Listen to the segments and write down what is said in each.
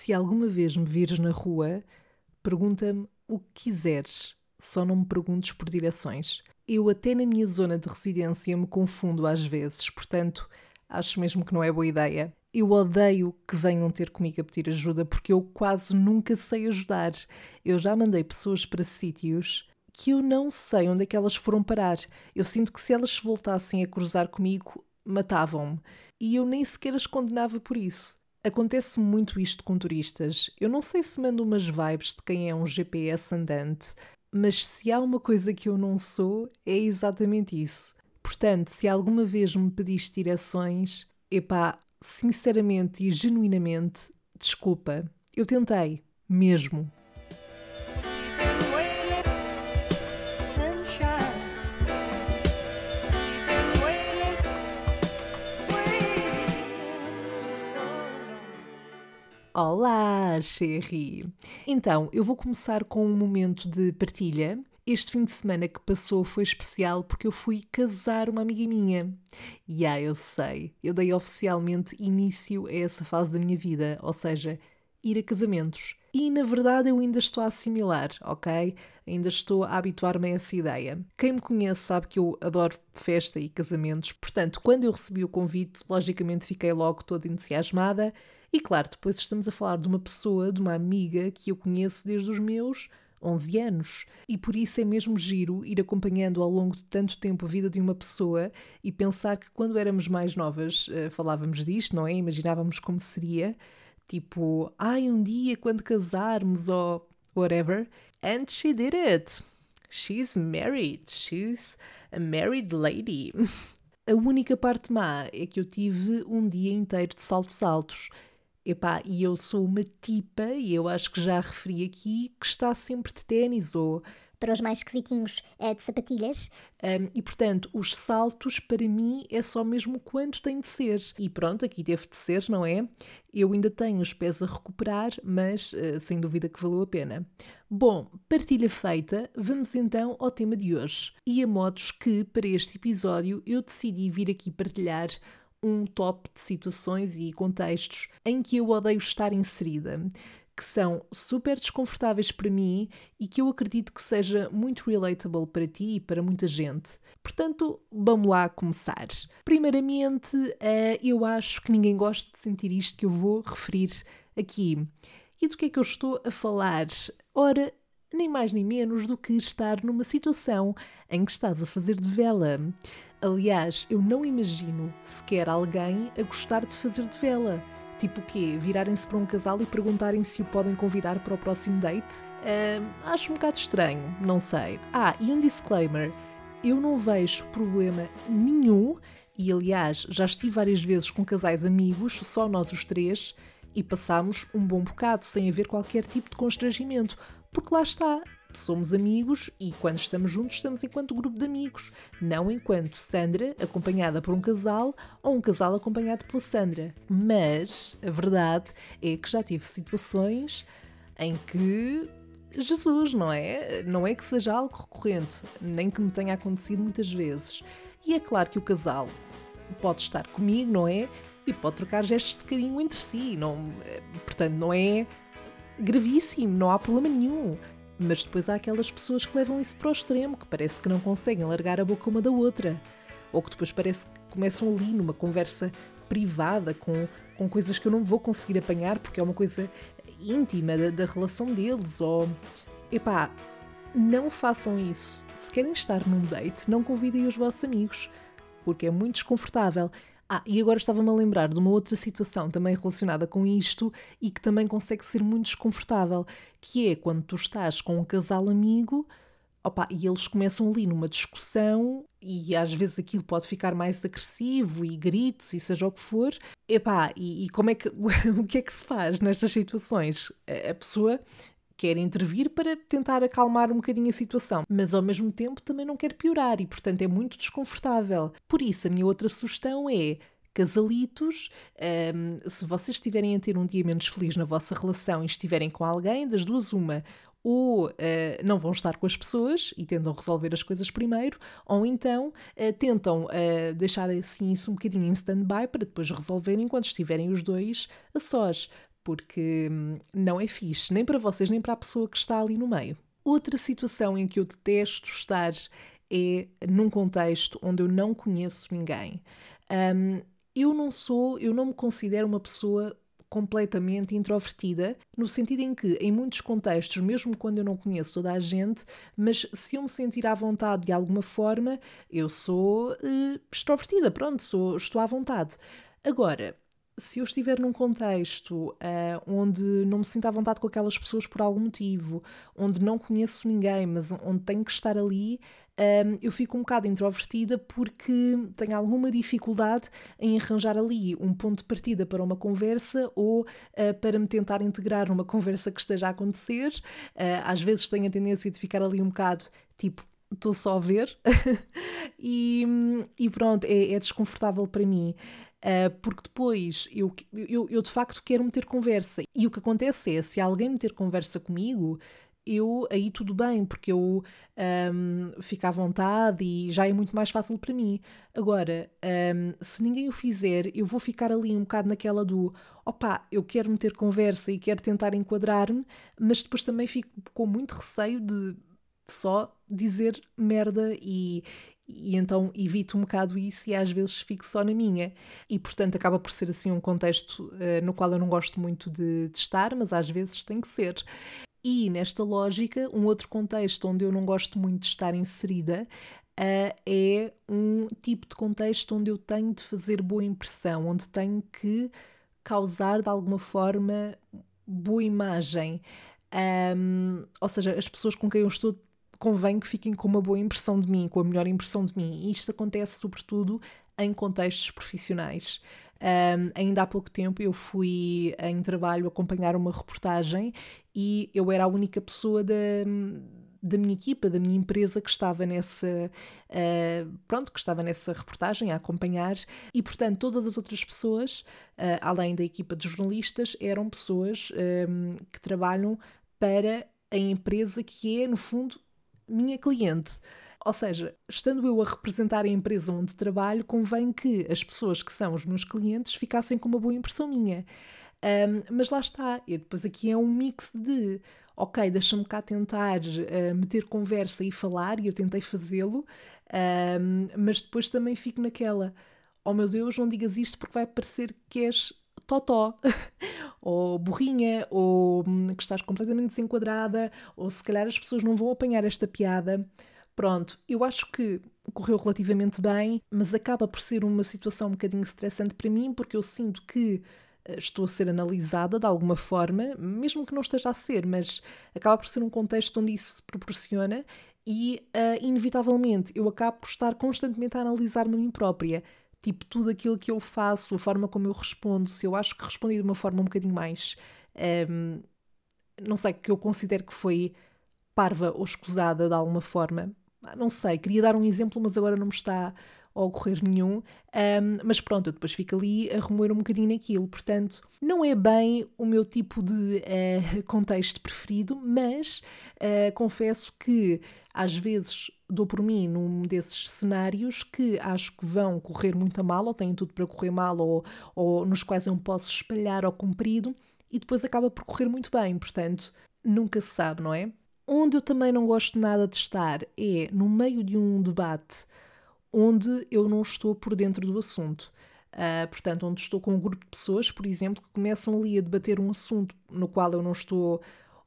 Se alguma vez me vires na rua, pergunta-me o que quiseres, só não me perguntes por direções. Eu, até na minha zona de residência, me confundo às vezes, portanto, acho mesmo que não é boa ideia. Eu odeio que venham ter comigo a pedir ajuda porque eu quase nunca sei ajudar. Eu já mandei pessoas para sítios que eu não sei onde é que elas foram parar. Eu sinto que se elas voltassem a cruzar comigo, matavam-me. E eu nem sequer as condenava por isso. Acontece muito isto com turistas. Eu não sei se mando umas vibes de quem é um GPS andante, mas se há uma coisa que eu não sou, é exatamente isso. Portanto, se alguma vez me pediste direções, epá, sinceramente e genuinamente, desculpa. Eu tentei, mesmo. Olá, Sherry! Então, eu vou começar com um momento de partilha. Este fim de semana que passou foi especial porque eu fui casar uma amiga minha. E ah, eu sei, eu dei oficialmente início a essa fase da minha vida, ou seja, ir a casamentos. E na verdade eu ainda estou a assimilar, ok? Ainda estou a habituar-me a essa ideia. Quem me conhece sabe que eu adoro festa e casamentos, portanto, quando eu recebi o convite, logicamente fiquei logo toda entusiasmada e claro, depois estamos a falar de uma pessoa, de uma amiga que eu conheço desde os meus 11 anos. E por isso é mesmo giro ir acompanhando ao longo de tanto tempo a vida de uma pessoa e pensar que quando éramos mais novas uh, falávamos disto, não é? Imaginávamos como seria. Tipo, ai, um dia quando casarmos ou whatever. And she did it. She's married. She's a married lady. A única parte má é que eu tive um dia inteiro de saltos altos Epá, e eu sou uma tipa, e eu acho que já referi aqui, que está sempre de ténis ou para os mais esquisitinhos, é de sapatilhas. Um, e portanto, os saltos para mim é só mesmo quanto tem de ser. E pronto, aqui teve de ser, não é? Eu ainda tenho os pés a recuperar, mas uh, sem dúvida que valeu a pena. Bom, partilha feita, vamos então ao tema de hoje. E a modos que, para este episódio, eu decidi vir aqui partilhar um top de situações e contextos em que eu odeio estar inserida, que são super desconfortáveis para mim e que eu acredito que seja muito relatable para ti e para muita gente. Portanto, vamos lá começar. Primeiramente, uh, eu acho que ninguém gosta de sentir isto que eu vou referir aqui. E do que é que eu estou a falar? Ora, nem mais nem menos do que estar numa situação em que estás a fazer de vela. Aliás, eu não imagino sequer alguém a gostar de fazer de vela. Tipo o quê? Virarem-se para um casal e perguntarem se o podem convidar para o próximo date? Uh, acho um bocado estranho, não sei. Ah, e um disclaimer: eu não vejo problema nenhum, e aliás, já estive várias vezes com casais amigos, só nós os três, e passámos um bom bocado sem haver qualquer tipo de constrangimento, porque lá está, somos amigos e quando estamos juntos estamos enquanto grupo de amigos, não enquanto Sandra acompanhada por um casal ou um casal acompanhado pela Sandra. Mas a verdade é que já tive situações em que Jesus, não é? Não é que seja algo recorrente, nem que me tenha acontecido muitas vezes. E é claro que o casal pode estar comigo, não é? E pode trocar gestos de carinho entre si, não, portanto, não é gravíssimo, não há problema nenhum. Mas depois há aquelas pessoas que levam isso para o extremo, que parece que não conseguem largar a boca uma da outra. Ou que depois parece que começam ali numa conversa privada com, com coisas que eu não vou conseguir apanhar porque é uma coisa íntima da, da relação deles. Ou. Epá, não façam isso. Se querem estar num date, não convidem os vossos amigos, porque é muito desconfortável. Ah, e agora estava-me a lembrar de uma outra situação também relacionada com isto e que também consegue ser muito desconfortável, que é quando tu estás com um casal amigo opa, e eles começam ali numa discussão e às vezes aquilo pode ficar mais agressivo e gritos e seja o que for. Epá, e, e como é que o que é que se faz nestas situações? A pessoa quer intervir para tentar acalmar um bocadinho a situação, mas ao mesmo tempo também não quer piorar e, portanto, é muito desconfortável. Por isso, a minha outra sugestão é casalitos, um, se vocês estiverem a ter um dia menos feliz na vossa relação e estiverem com alguém, das duas, uma, ou uh, não vão estar com as pessoas e tentam resolver as coisas primeiro, ou então uh, tentam uh, deixar assim isso um bocadinho em stand-by para depois resolverem enquanto estiverem os dois a sós. Porque hum, não é fixe, nem para vocês, nem para a pessoa que está ali no meio. Outra situação em que eu detesto estar é num contexto onde eu não conheço ninguém. Um, eu não sou, eu não me considero uma pessoa completamente introvertida, no sentido em que, em muitos contextos, mesmo quando eu não conheço toda a gente, mas se eu me sentir à vontade de alguma forma, eu sou uh, extrovertida, pronto, sou, estou à vontade. Agora, se eu estiver num contexto uh, onde não me sinto à vontade com aquelas pessoas por algum motivo, onde não conheço ninguém, mas onde tenho que estar ali, um, eu fico um bocado introvertida porque tenho alguma dificuldade em arranjar ali um ponto de partida para uma conversa ou uh, para me tentar integrar numa conversa que esteja a acontecer. Uh, às vezes tenho a tendência de ficar ali um bocado tipo. Estou só a ver e, e, pronto, é, é desconfortável para mim. Uh, porque depois eu, eu, eu, de facto quero meter conversa. E o que acontece é, se alguém meter conversa comigo, eu aí tudo bem, porque eu um, fico à vontade e já é muito mais fácil para mim. Agora, um, se ninguém o fizer, eu vou ficar ali um bocado naquela do opá, eu quero meter conversa e quero tentar enquadrar-me, mas depois também fico com muito receio de só dizer merda e, e então evito um bocado isso e às vezes fico só na minha. E portanto acaba por ser assim um contexto uh, no qual eu não gosto muito de, de, estar, mas às vezes tem que ser. E nesta lógica, um outro contexto onde eu não gosto muito de estar inserida uh, é um tipo de contexto onde eu tenho de fazer boa impressão, onde tenho que causar de alguma forma boa imagem. Um, ou seja, as pessoas com quem eu estou convém que fiquem com uma boa impressão de mim, com a melhor impressão de mim. E isto acontece sobretudo em contextos profissionais. Um, ainda há pouco tempo eu fui em trabalho acompanhar uma reportagem e eu era a única pessoa da, da minha equipa, da minha empresa que estava nessa uh, pronto, que estava nessa reportagem a acompanhar e portanto todas as outras pessoas, uh, além da equipa de jornalistas, eram pessoas um, que trabalham para a empresa que é no fundo minha cliente. Ou seja, estando eu a representar a empresa onde trabalho, convém que as pessoas que são os meus clientes ficassem com uma boa impressão minha. Um, mas lá está, e depois aqui é um mix de ok, deixa-me cá tentar uh, meter conversa e falar, e eu tentei fazê-lo, um, mas depois também fico naquela, oh meu Deus, não digas isto porque vai parecer que és totó, ou burrinha, ou hum, que estás completamente desenquadrada, ou se calhar as pessoas não vão apanhar esta piada. Pronto, eu acho que correu relativamente bem, mas acaba por ser uma situação um bocadinho estressante para mim, porque eu sinto que eh, estou a ser analisada de alguma forma, mesmo que não esteja a ser, mas acaba por ser um contexto onde isso se proporciona e, uh, inevitavelmente, eu acabo por estar constantemente a analisar-me a mim própria. Tipo, tudo aquilo que eu faço, a forma como eu respondo, se eu acho que respondi de uma forma um bocadinho mais. Um, não sei, que eu considero que foi parva ou escusada de alguma forma, ah, não sei, queria dar um exemplo, mas agora não me está a ocorrer nenhum. Um, mas pronto, eu depois fico ali a remoer um bocadinho naquilo. Portanto, não é bem o meu tipo de uh, contexto preferido, mas uh, confesso que às vezes dou por mim num desses cenários que acho que vão correr muito a mal, ou têm tudo para correr mal, ou, ou nos quais eu me posso espalhar ao comprido, e depois acaba por correr muito bem. Portanto, nunca se sabe, não é? Onde eu também não gosto nada de estar é no meio de um debate onde eu não estou por dentro do assunto. Uh, portanto, onde estou com um grupo de pessoas, por exemplo, que começam ali a debater um assunto no qual eu não estou,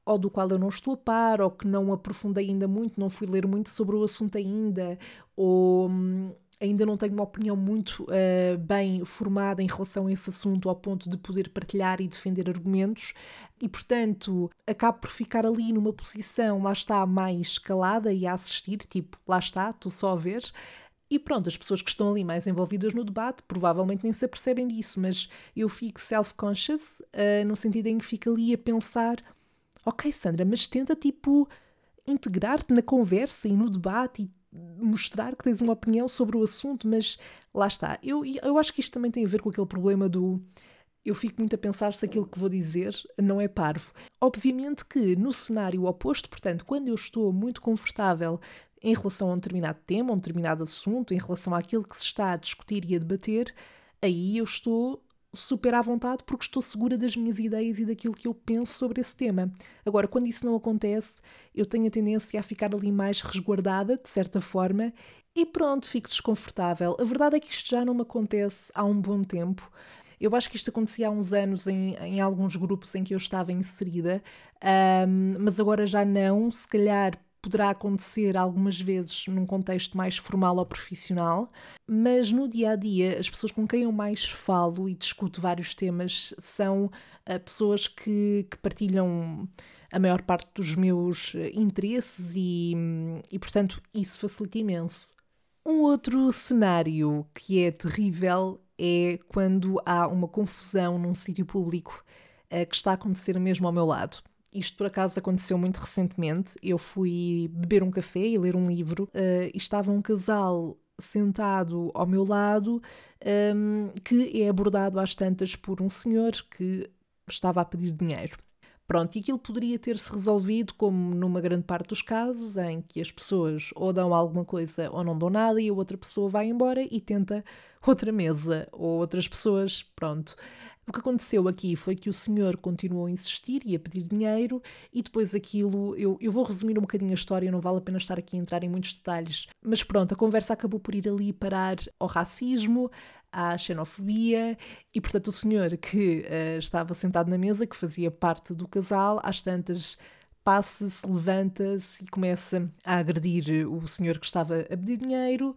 ou do qual eu não estou a par, ou que não aprofundei ainda muito, não fui ler muito sobre o assunto ainda, ou hum, ainda não tenho uma opinião muito uh, bem formada em relação a esse assunto, ao ponto de poder partilhar e defender argumentos, e portanto acabo por ficar ali numa posição, lá está, mais calada e a assistir, tipo, lá está, estou só a ver. E pronto, as pessoas que estão ali mais envolvidas no debate provavelmente nem se apercebem disso, mas eu fico self-conscious uh, no sentido em que fico ali a pensar: ok, Sandra, mas tenta tipo integrar-te na conversa e no debate e mostrar que tens uma opinião sobre o assunto, mas lá está. Eu, eu acho que isto também tem a ver com aquele problema do eu fico muito a pensar se aquilo que vou dizer não é parvo. Obviamente que no cenário oposto, portanto, quando eu estou muito confortável em relação a um determinado tema, a um determinado assunto, em relação àquilo que se está a discutir e a debater, aí eu estou super à vontade porque estou segura das minhas ideias e daquilo que eu penso sobre esse tema. Agora, quando isso não acontece, eu tenho a tendência a ficar ali mais resguardada, de certa forma, e pronto, fico desconfortável. A verdade é que isto já não me acontece há um bom tempo. Eu acho que isto acontecia há uns anos em, em alguns grupos em que eu estava inserida, um, mas agora já não. Se calhar poderá acontecer algumas vezes num contexto mais formal ou profissional, mas no dia a dia, as pessoas com quem eu mais falo e discuto vários temas são uh, pessoas que, que, partilham a maior parte dos meus eh, interesses e, e, portanto, isso facilita imenso. Um outro cenário que é terrível é quando há uma confusão num sítio público uh, que está a acontecer mesmo ao meu lado. Isto por acaso aconteceu muito recentemente. Eu fui beber um café e ler um livro uh, e estava um casal sentado ao meu lado um, que é abordado às tantas por um senhor que estava a pedir dinheiro. Pronto, e aquilo poderia ter-se resolvido como numa grande parte dos casos, em que as pessoas ou dão alguma coisa ou não dão nada e a outra pessoa vai embora e tenta outra mesa ou outras pessoas, pronto. O que aconteceu aqui foi que o senhor continuou a insistir e a pedir dinheiro, e depois aquilo. Eu, eu vou resumir um bocadinho a história, não vale a pena estar aqui a entrar em muitos detalhes, mas pronto, a conversa acabou por ir ali parar ao racismo, à xenofobia, e portanto o senhor que uh, estava sentado na mesa, que fazia parte do casal, às tantas passa-se, levanta-se e começa a agredir o senhor que estava a pedir dinheiro.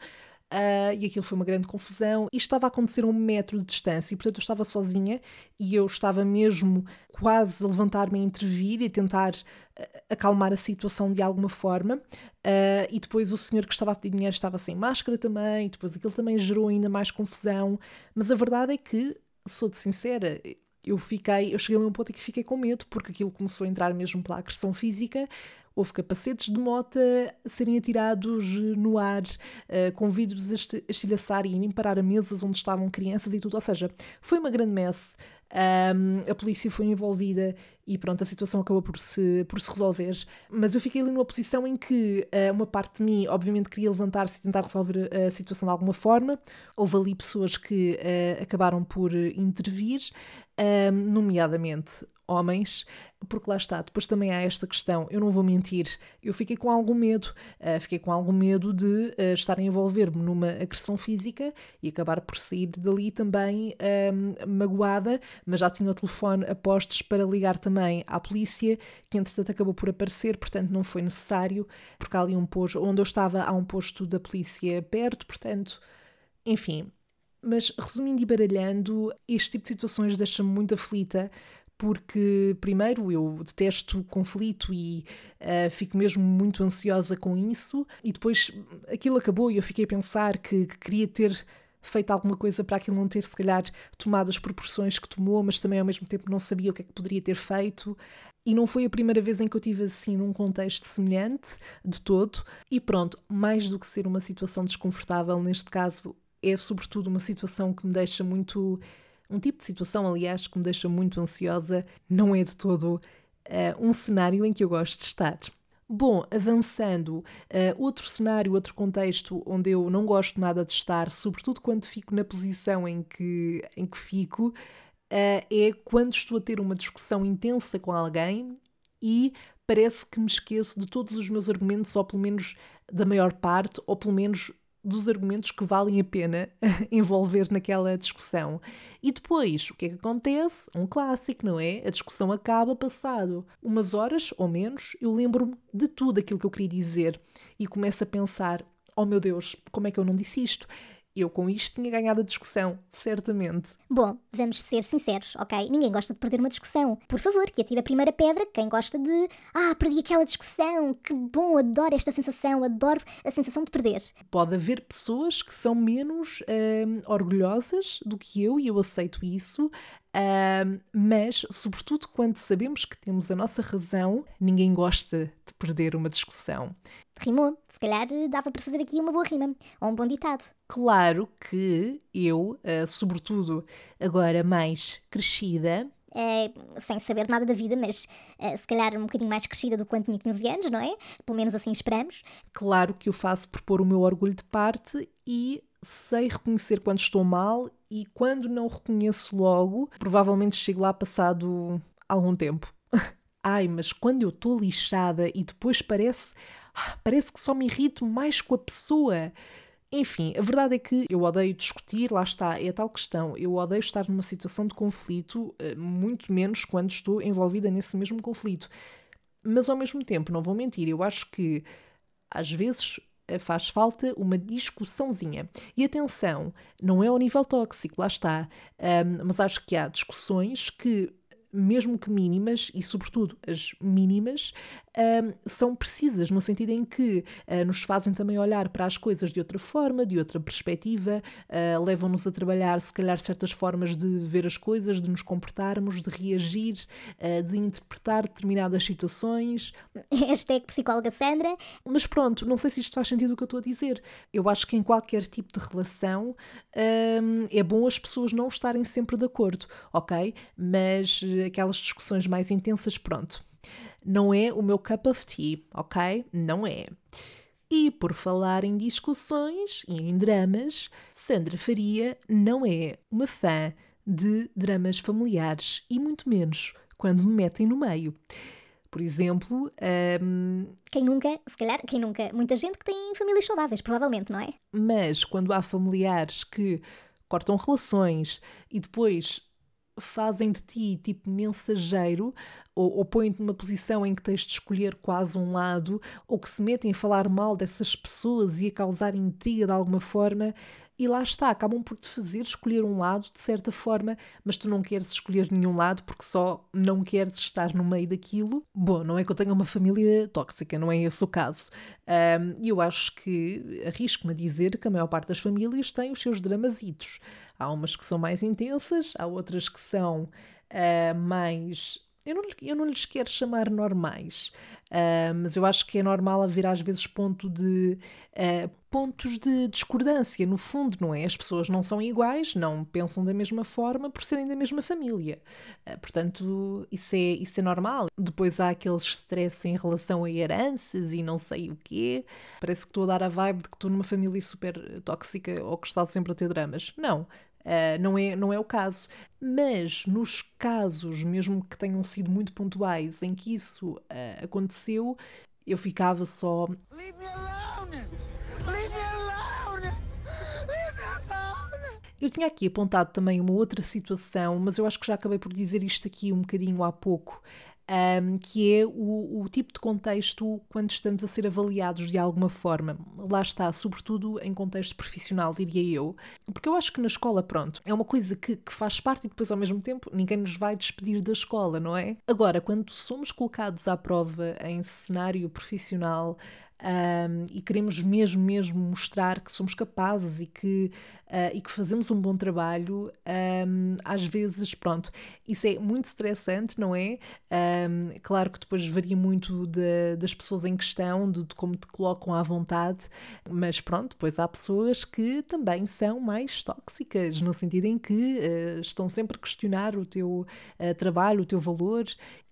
Uh, e aquilo foi uma grande confusão. E estava a acontecer a um metro de distância, e portanto eu estava sozinha e eu estava mesmo quase a levantar-me a intervir e tentar uh, acalmar a situação de alguma forma. Uh, e depois o senhor que estava a pedir dinheiro estava sem máscara também, e depois aquilo também gerou ainda mais confusão. Mas a verdade é que, sou-te sincera, eu fiquei, eu cheguei a um ponto em que fiquei com medo, porque aquilo começou a entrar mesmo pela agressão física, houve capacetes de mota serem atirados no ar, uh, com vidros a estilhaçar e a mesas onde estavam crianças e tudo. Ou seja, foi uma grande messe. Um, a polícia foi envolvida e pronto, a situação acabou por se, por se resolver. Mas eu fiquei ali numa posição em que uh, uma parte de mim, obviamente, queria levantar-se e tentar resolver a situação de alguma forma. Houve ali pessoas que uh, acabaram por intervir, um, nomeadamente homens, porque lá está, depois também há esta questão, eu não vou mentir, eu fiquei com algum medo, uh, fiquei com algum medo de uh, estar a envolver-me numa agressão física e acabar por sair dali também um, magoada, mas já tinha o telefone a postos para ligar também à polícia, que entretanto acabou por aparecer, portanto não foi necessário, porque há ali um posto, onde eu estava há um posto da polícia perto, portanto, enfim, mas resumindo e baralhando, este tipo de situações deixa-me muito aflita, porque, primeiro, eu detesto conflito e uh, fico mesmo muito ansiosa com isso, e depois aquilo acabou e eu fiquei a pensar que, que queria ter feito alguma coisa para aquilo não ter, se calhar, tomado as proporções que tomou, mas também ao mesmo tempo não sabia o que é que poderia ter feito. E não foi a primeira vez em que eu tive assim num contexto semelhante de todo. E pronto, mais do que ser uma situação desconfortável, neste caso é sobretudo uma situação que me deixa muito. Um tipo de situação, aliás, que me deixa muito ansiosa, não é de todo uh, um cenário em que eu gosto de estar. Bom, avançando, uh, outro cenário, outro contexto onde eu não gosto nada de estar, sobretudo quando fico na posição em que, em que fico, uh, é quando estou a ter uma discussão intensa com alguém e parece que me esqueço de todos os meus argumentos, ou pelo menos da maior parte, ou pelo menos dos argumentos que valem a pena envolver naquela discussão. E depois, o que é que acontece? Um clássico, não é? A discussão acaba passado umas horas ou menos, eu lembro-me de tudo aquilo que eu queria dizer e começo a pensar: oh meu Deus, como é que eu não disse isto? Eu com isto tinha ganhado a discussão, certamente. Bom, vamos ser sinceros, ok? Ninguém gosta de perder uma discussão. Por favor, que atire a primeira pedra quem gosta de. Ah, perdi aquela discussão, que bom, adoro esta sensação, adoro a sensação de perder. Pode haver pessoas que são menos hum, orgulhosas do que eu e eu aceito isso. Uh, mas, sobretudo quando sabemos que temos a nossa razão, ninguém gosta de perder uma discussão. Rimou. Se calhar eh, dava para fazer aqui uma boa rima, ou um bom ditado. Claro que eu, uh, sobretudo agora mais crescida, é, sem saber nada da vida, mas é, se calhar um bocadinho mais crescida do que quando tinha 15 anos, não é? Pelo menos assim esperamos. Claro que o faço por pôr o meu orgulho de parte e sei reconhecer quando estou mal e quando não reconheço logo, provavelmente chego lá passado algum tempo. Ai, mas quando eu estou lixada e depois parece, parece que só me irrito mais com a pessoa. Enfim, a verdade é que eu odeio discutir, lá está, é a tal questão. Eu odeio estar numa situação de conflito, eh, muito menos quando estou envolvida nesse mesmo conflito. Mas ao mesmo tempo, não vou mentir, eu acho que às vezes eh, faz falta uma discussãozinha. E atenção, não é ao nível tóxico, lá está, um, mas acho que há discussões que mesmo que mínimas, e sobretudo as mínimas, uh, são precisas, no sentido em que uh, nos fazem também olhar para as coisas de outra forma, de outra perspectiva, uh, levam-nos a trabalhar, se calhar, certas formas de ver as coisas, de nos comportarmos, de reagir, de interpretar determinadas situações. Hashtag psicóloga Sandra. Mas pronto, não sei se isto faz sentido o que eu estou a dizer. Eu acho que em qualquer tipo de relação é bom as pessoas não estarem sempre de acordo, ok? Mas aquelas discussões mais intensas, pronto. Não é o meu cup of tea, ok? Não é. E por falar em discussões e em dramas, Sandra Faria não é uma fã de dramas familiares e muito menos quando me metem no meio. Por exemplo, um... quem nunca, se calhar, quem nunca, muita gente que tem famílias saudáveis, provavelmente, não é? Mas quando há familiares que cortam relações e depois fazem de ti tipo mensageiro ou, ou põem-te numa posição em que tens de escolher quase um lado ou que se metem a falar mal dessas pessoas e a causar intriga de alguma forma e lá está, acabam por te fazer escolher um lado de certa forma, mas tu não queres escolher nenhum lado porque só não queres estar no meio daquilo. Bom, não é que eu tenha uma família tóxica, não é esse o caso. E um, eu acho que arrisco-me a dizer que a maior parte das famílias tem os seus dramasitos. Há umas que são mais intensas, há outras que são uh, mais. Eu não, eu não lhes quero chamar normais, uh, mas eu acho que é normal haver às vezes ponto de, uh, pontos de discordância, no fundo, não é? As pessoas não são iguais, não pensam da mesma forma por serem da mesma família. portanto, isso é, isso é normal. Depois há aqueles stress em relação a heranças e não sei o quê. Parece que estou a dar a vibe de que estou numa família super tóxica ou que está sempre a ter dramas. Não. Uh, não, é, não é o caso. Mas nos casos, mesmo que tenham sido muito pontuais, em que isso uh, aconteceu, eu ficava só. Leave me alone! Leave me alone! Leave me alone! Eu tinha aqui apontado também uma outra situação, mas eu acho que já acabei por dizer isto aqui um bocadinho há pouco um, que é o, o, tipo de contexto quando estamos a ser avaliados de alguma forma. Lá está, sobretudo em contexto profissional, diria eu. Porque eu acho que na escola, pronto, é uma coisa que, que faz parte e depois, ao mesmo tempo, ninguém nos vai despedir da escola, não é? Agora, quando somos colocados à prova em cenário profissional, um, e queremos mesmo, mesmo mostrar que somos capazes e que, uh, e que fazemos um bom trabalho, um, às vezes, pronto, isso é muito estressante, não é? Um, claro que depois varia muito de, das pessoas em questão, de, de, como te colocam à vontade, mas pronto, depois há pessoas que também são mais tóxicas, no sentido em que uh, estão sempre a questionar o teu uh, trabalho, o teu valor,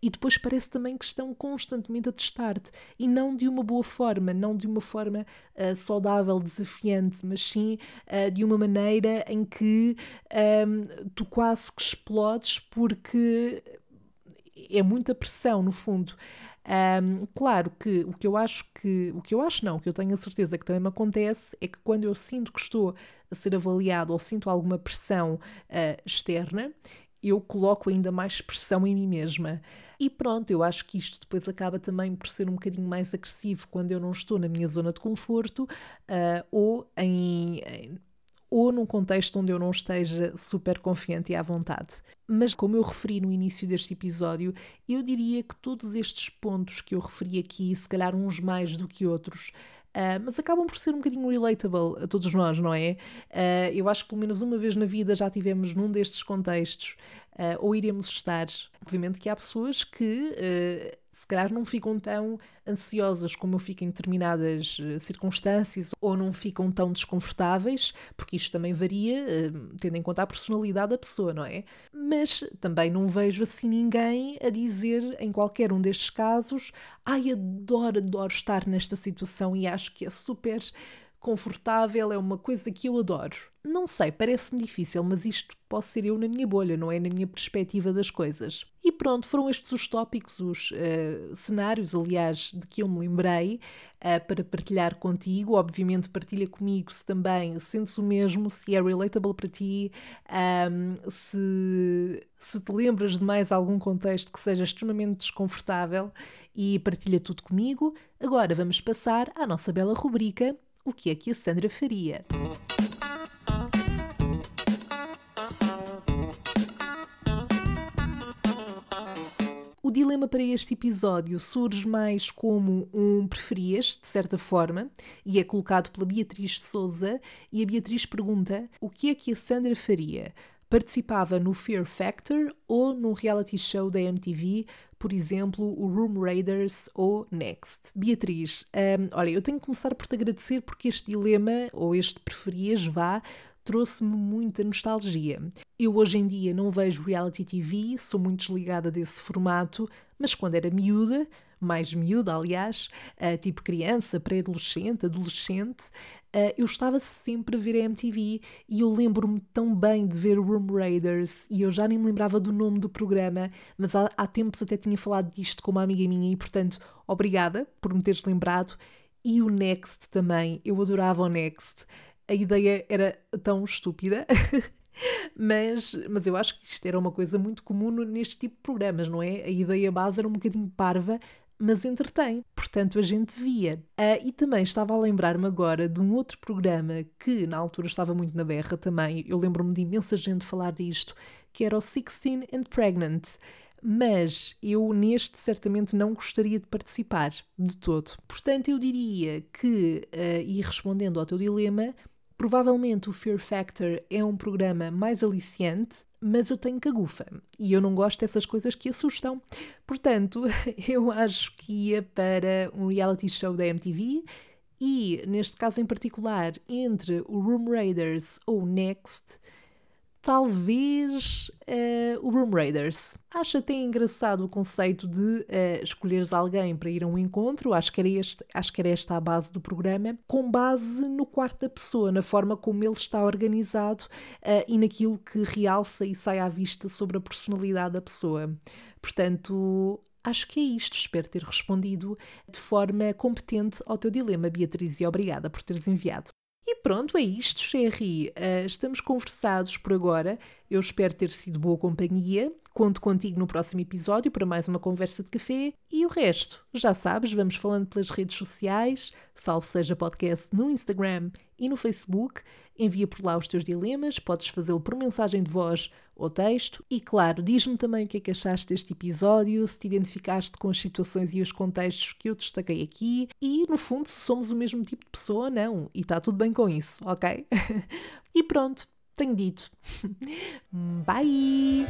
e depois parece também que estão constantemente a testar-te, e não de uma boa forma, não de uma forma uh, saudável, desafiante, mas sim uh, de uma maneira em que um, tu quase que explodes porque é muita pressão, no fundo. Um, claro que o que eu acho que, o que eu acho não, o que eu tenho a certeza que também me acontece é que quando eu sinto que estou a ser avaliado ou sinto alguma pressão uh, externa, eu coloco ainda mais pressão em mim mesma. E pronto, eu acho que isto depois acaba também por ser um bocadinho mais agressivo quando eu não estou na minha zona de conforto uh, ou em, em ou num contexto onde eu não esteja super confiante e à vontade. Mas, como eu referi no início deste episódio, eu diria que todos estes pontos que eu referi aqui, se calhar uns mais do que outros, Uh, mas acabam por ser um bocadinho relatable a todos nós, não é? Uh, eu acho que pelo menos uma vez na vida já tivemos num destes contextos, uh, ou iremos estar. Obviamente que há pessoas que se calhar não ficam tão ansiosas como eu fico em determinadas uh, circunstâncias ou não ficam tão desconfortáveis, porque isto também varia, uh, tendo em conta a personalidade da pessoa, não é? Mas também não vejo assim ninguém a dizer em qualquer um destes casos: ai, adoro, adoro estar nesta situação e acho que é super confortável, é uma coisa que eu adoro. Não sei, parece-me difícil, mas isto pode ser eu na minha bolha, não é? Na minha perspectiva das coisas. E pronto, foram estes os tópicos, os uh, cenários, aliás, de que eu me lembrei uh, para partilhar contigo. Obviamente, partilha comigo se também sentes o mesmo, se é relatable para ti, um, se, se te lembras de mais algum contexto que seja extremamente desconfortável e partilha tudo comigo. Agora vamos passar à nossa bela rubrica O que é que a Sandra faria? dilema para este episódio surge mais como um preferias, de certa forma, e é colocado pela Beatriz Souza. E a Beatriz pergunta: o que é que a Sandra faria? Participava no Fear Factor ou num reality show da MTV, por exemplo, o Room Raiders ou Next. Beatriz, um, olha, eu tenho que começar por te agradecer porque este dilema, ou este preferias, vá, trouxe-me muita nostalgia. Eu hoje em dia não vejo reality TV, sou muito desligada desse formato, mas quando era miúda, mais miúda, aliás, uh, tipo criança, pré-adolescente, adolescente, eu estava sempre a ver a MTV e eu lembro-me tão bem de ver Room Raiders e eu já nem me lembrava do nome do programa, mas há, há tempos até tinha falado disto com uma amiga minha e, portanto, obrigada por me teres lembrado. E o Next também, eu adorava o Next a ideia era tão estúpida. mas, mas eu acho que isto era uma coisa muito comum neste tipo de programas, não é? A ideia base era um bocadinho parva, mas entretém. Portanto, a gente via. Uh, e também estava a lembrar-me agora de um outro programa que na altura estava muito na berra também. Eu lembro-me de imensa gente falar disto, que era o Sixteen and Pregnant. Mas eu neste certamente não gostaria de participar de todo. Portanto, eu diria que, uh, e respondendo ao teu dilema, Provavelmente o Fear Factor é um programa mais aliciante, mas eu tenho cagufa e eu não gosto dessas coisas que assustam. Portanto, eu acho que ia para um reality show da MTV e, neste caso em particular, entre o Room Raiders ou Next, talvez uh, o Room Raiders. Acho até engraçado o conceito de uh, escolheres alguém para ir a um encontro, acho que, era este, acho que era esta a base do programa, com base no quarto da pessoa, na forma como ele está organizado uh, e naquilo que realça e sai à vista sobre a personalidade da pessoa. Portanto, acho que é isto. Espero ter respondido de forma competente ao teu dilema, Beatriz, e obrigada por teres enviado. E pronto, é isto, Sherry. Uh, estamos conversados por agora. Eu espero ter sido boa companhia. Conto contigo no próximo episódio para mais uma conversa de café. E o resto, já sabes, vamos falando pelas redes sociais, salvo seja podcast no Instagram e no Facebook. Envia por lá os teus dilemas, podes fazê-lo por mensagem de voz ou texto. E claro, diz-me também o que é que achaste deste episódio, se te identificaste com as situações e os contextos que eu destaquei aqui e, no fundo, se somos o mesmo tipo de pessoa ou não. E está tudo bem com isso, ok? e pronto, tenho dito. Bye!